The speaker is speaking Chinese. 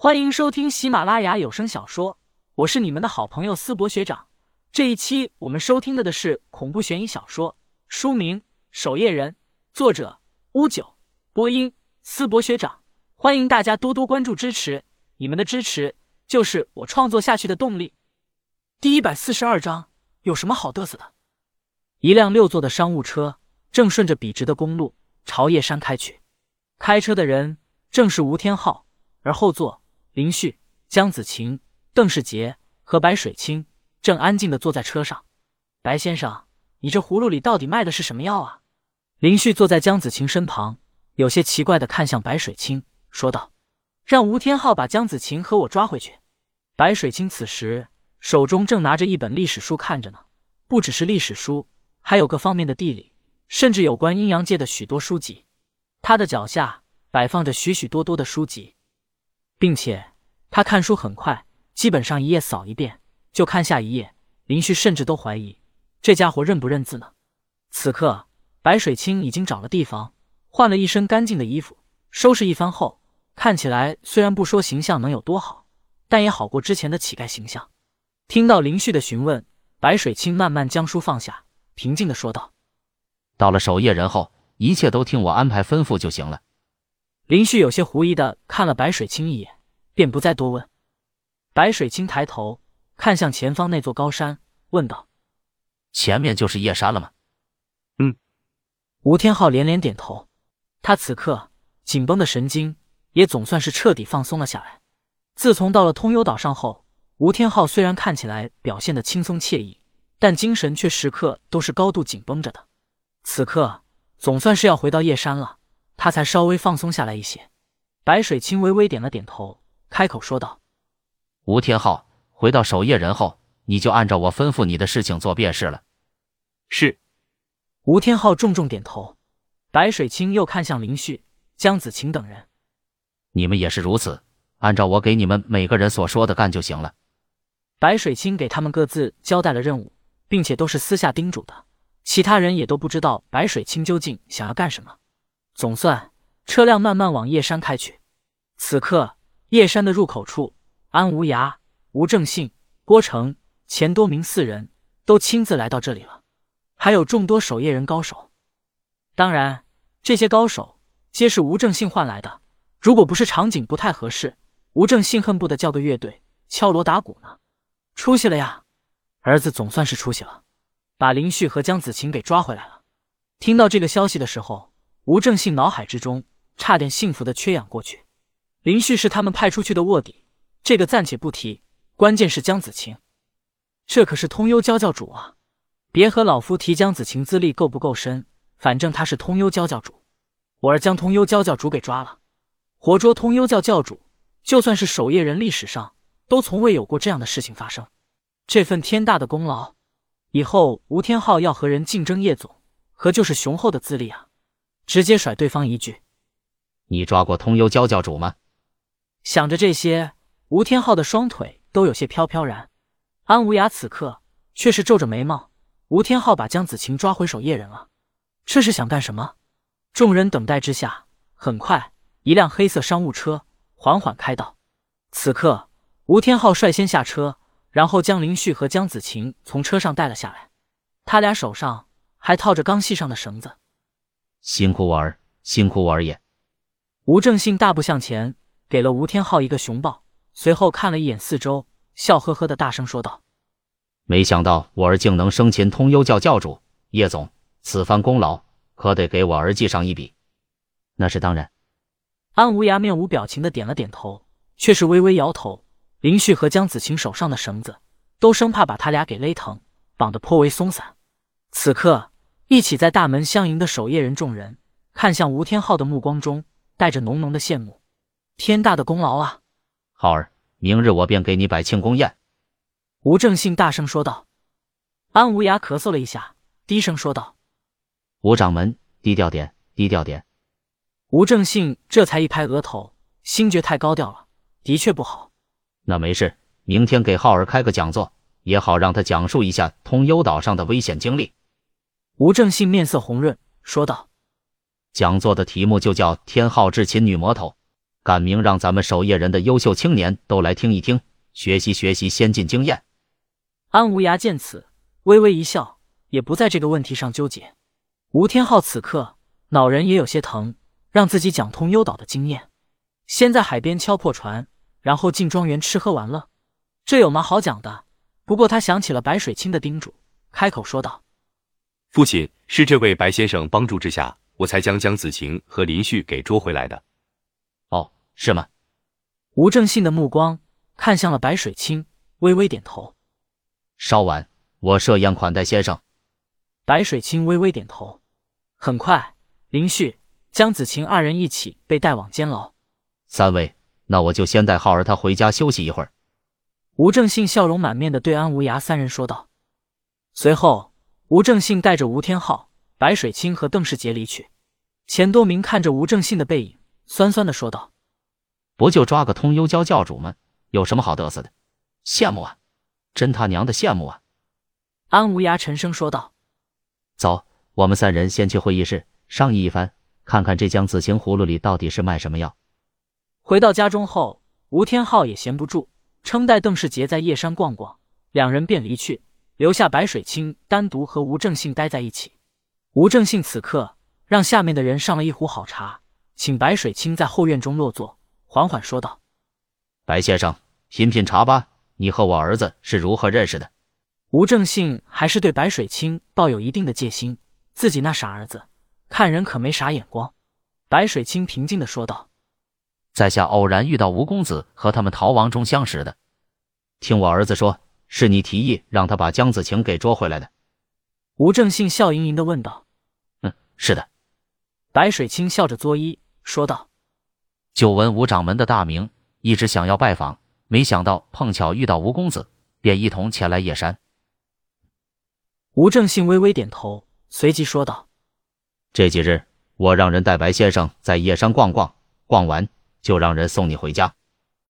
欢迎收听喜马拉雅有声小说，我是你们的好朋友思博学长。这一期我们收听的的是恐怖悬疑小说，书名《守夜人》，作者乌九，播音思博学长。欢迎大家多多关注支持，你们的支持就是我创作下去的动力。第一百四十二章，有什么好嘚瑟的？一辆六座的商务车正顺着笔直的公路朝夜山开去，开车的人正是吴天昊。而后座，林旭、江子晴、邓世杰和白水清正安静的坐在车上。白先生，你这葫芦里到底卖的是什么药啊？林旭坐在江子晴身旁，有些奇怪的看向白水清，说道：“让吴天昊把江子晴和我抓回去。”白水清此时手中正拿着一本历史书看着呢，不只是历史书，还有各方面的地理，甚至有关阴阳界的许多书籍。他的脚下摆放着许许多多的书籍。并且他看书很快，基本上一页扫一遍就看下一页。林旭甚至都怀疑这家伙认不认字呢。此刻，白水清已经找了地方，换了一身干净的衣服，收拾一番后，看起来虽然不说形象能有多好，但也好过之前的乞丐形象。听到林旭的询问，白水清慢慢将书放下，平静的说道：“到了守夜人后，一切都听我安排吩咐就行了。”林旭有些狐疑的看了白水清一眼，便不再多问。白水清抬头看向前方那座高山，问道：“前面就是夜山了吗？”“嗯。”吴天昊连连点头。他此刻紧绷的神经也总算是彻底放松了下来。自从到了通幽岛上后，吴天昊虽然看起来表现的轻松惬意，但精神却时刻都是高度紧绷着的。此刻总算是要回到夜山了。他才稍微放松下来一些，白水清微微点了点头，开口说道：“吴天昊，回到守夜人后，你就按照我吩咐你的事情做便是了。”是。吴天昊重重点头。白水清又看向林旭、江子晴等人：“你们也是如此，按照我给你们每个人所说的干就行了。”白水清给他们各自交代了任务，并且都是私下叮嘱的，其他人也都不知道白水清究竟想要干什么。总算，车辆慢慢往叶山开去。此刻，叶山的入口处，安无涯、吴正信、郭成、钱多明四人都亲自来到这里了，还有众多守夜人高手。当然，这些高手皆是吴正信换来的。如果不是场景不太合适，吴正信恨不得叫个乐队敲锣打鼓呢。出息了呀，儿子总算是出息了，把林旭和江子晴给抓回来了。听到这个消息的时候。吴正信脑海之中差点幸福的缺氧过去。林旭是他们派出去的卧底，这个暂且不提。关键是江子晴，这可是通幽教教主啊！别和老夫提江子晴资历够不够深，反正他是通幽教教主。我儿将通幽教教主给抓了，活捉通幽教教主，就算是守夜人历史上都从未有过这样的事情发生。这份天大的功劳，以后吴天昊要和人竞争叶总，何就是雄厚的资历啊！直接甩对方一句：“你抓过通幽教教主吗？”想着这些，吴天昊的双腿都有些飘飘然。安无涯此刻却是皱着眉毛。吴天昊把江子晴抓回守夜人了，这是想干什么？众人等待之下，很快一辆黑色商务车缓缓开道。此刻，吴天昊率先下车，然后将林旭和江子晴从车上带了下来。他俩手上还套着刚系上的绳子。辛苦我儿，辛苦我儿也。吴正信大步向前，给了吴天昊一个熊抱，随后看了一眼四周，笑呵呵的大声说道：“没想到我儿竟能生擒通幽教教主叶总，此番功劳可得给我儿记上一笔。”那是当然。安无涯面无表情的点了点头，却是微微摇头。林旭和江子晴手上的绳子都生怕把他俩给勒疼，绑得颇为松散。此刻。一起在大门相迎的守夜人众人，看向吴天昊的目光中带着浓浓的羡慕。天大的功劳啊！浩儿，明日我便给你摆庆功宴。吴正信大声说道。安无涯咳嗽了一下，低声说道：“吴掌门，低调点，低调点。”吴正信这才一拍额头，心觉太高调了，的确不好。那没事，明天给浩儿开个讲座，也好让他讲述一下通幽岛上的危险经历。吴正信面色红润，说道：“讲座的题目就叫‘天浩至擒女魔头’，赶明让咱们守夜人的优秀青年都来听一听，学习学习先进经验。安无涯见此，微微一笑，也不在这个问题上纠结。吴天浩此刻脑仁也有些疼，让自己讲通幽岛的经验。先在海边敲破船，然后进庄园吃喝玩乐，这有嘛好讲的？不过他想起了白水清的叮嘱，开口说道：“父亲，是这位白先生帮助之下，我才将江子晴和林旭给捉回来的。”哦，是吗？吴正信的目光看向了白水清，微微点头。稍晚，我设宴款待先生。白水清微微点头。很快，林旭、江子晴二人一起被带往监牢。三位，那我就先带浩儿他回家休息一会儿。吴正信笑容满面的对安无涯三人说道。随后，吴正信带着吴天昊、白水清和邓世杰离去。钱多明看着吴正信的背影，酸酸的说道：“不就抓个通幽教教主吗？有什么好得瑟的？羡慕啊，真他娘的羡慕啊！”安无涯沉声说道：“走，我们三人先去会议室商议一番，看看这江子晴葫芦里到底是卖什么药。”回到家中后，吴天昊也闲不住。称带邓世杰在夜山逛逛，两人便离去，留下白水清单独和吴正信待在一起。吴正信此刻让下面的人上了一壶好茶，请白水清在后院中落座，缓缓说道：“白先生，品品茶吧。你和我儿子是如何认识的？”吴正信还是对白水清抱有一定的戒心，自己那傻儿子看人可没啥眼光。白水清平静的说道。在下偶然遇到吴公子和他们逃亡中相识的，听我儿子说，是你提议让他把江子晴给捉回来的。吴正信笑盈盈的问道：“嗯，是的。”白水清笑着作揖说道：“久闻吴掌门的大名，一直想要拜访，没想到碰巧遇到吴公子，便一同前来夜山。”吴正信微微点头，随即说道：“这几日我让人带白先生在夜山逛逛，逛完。”就让人送你回家。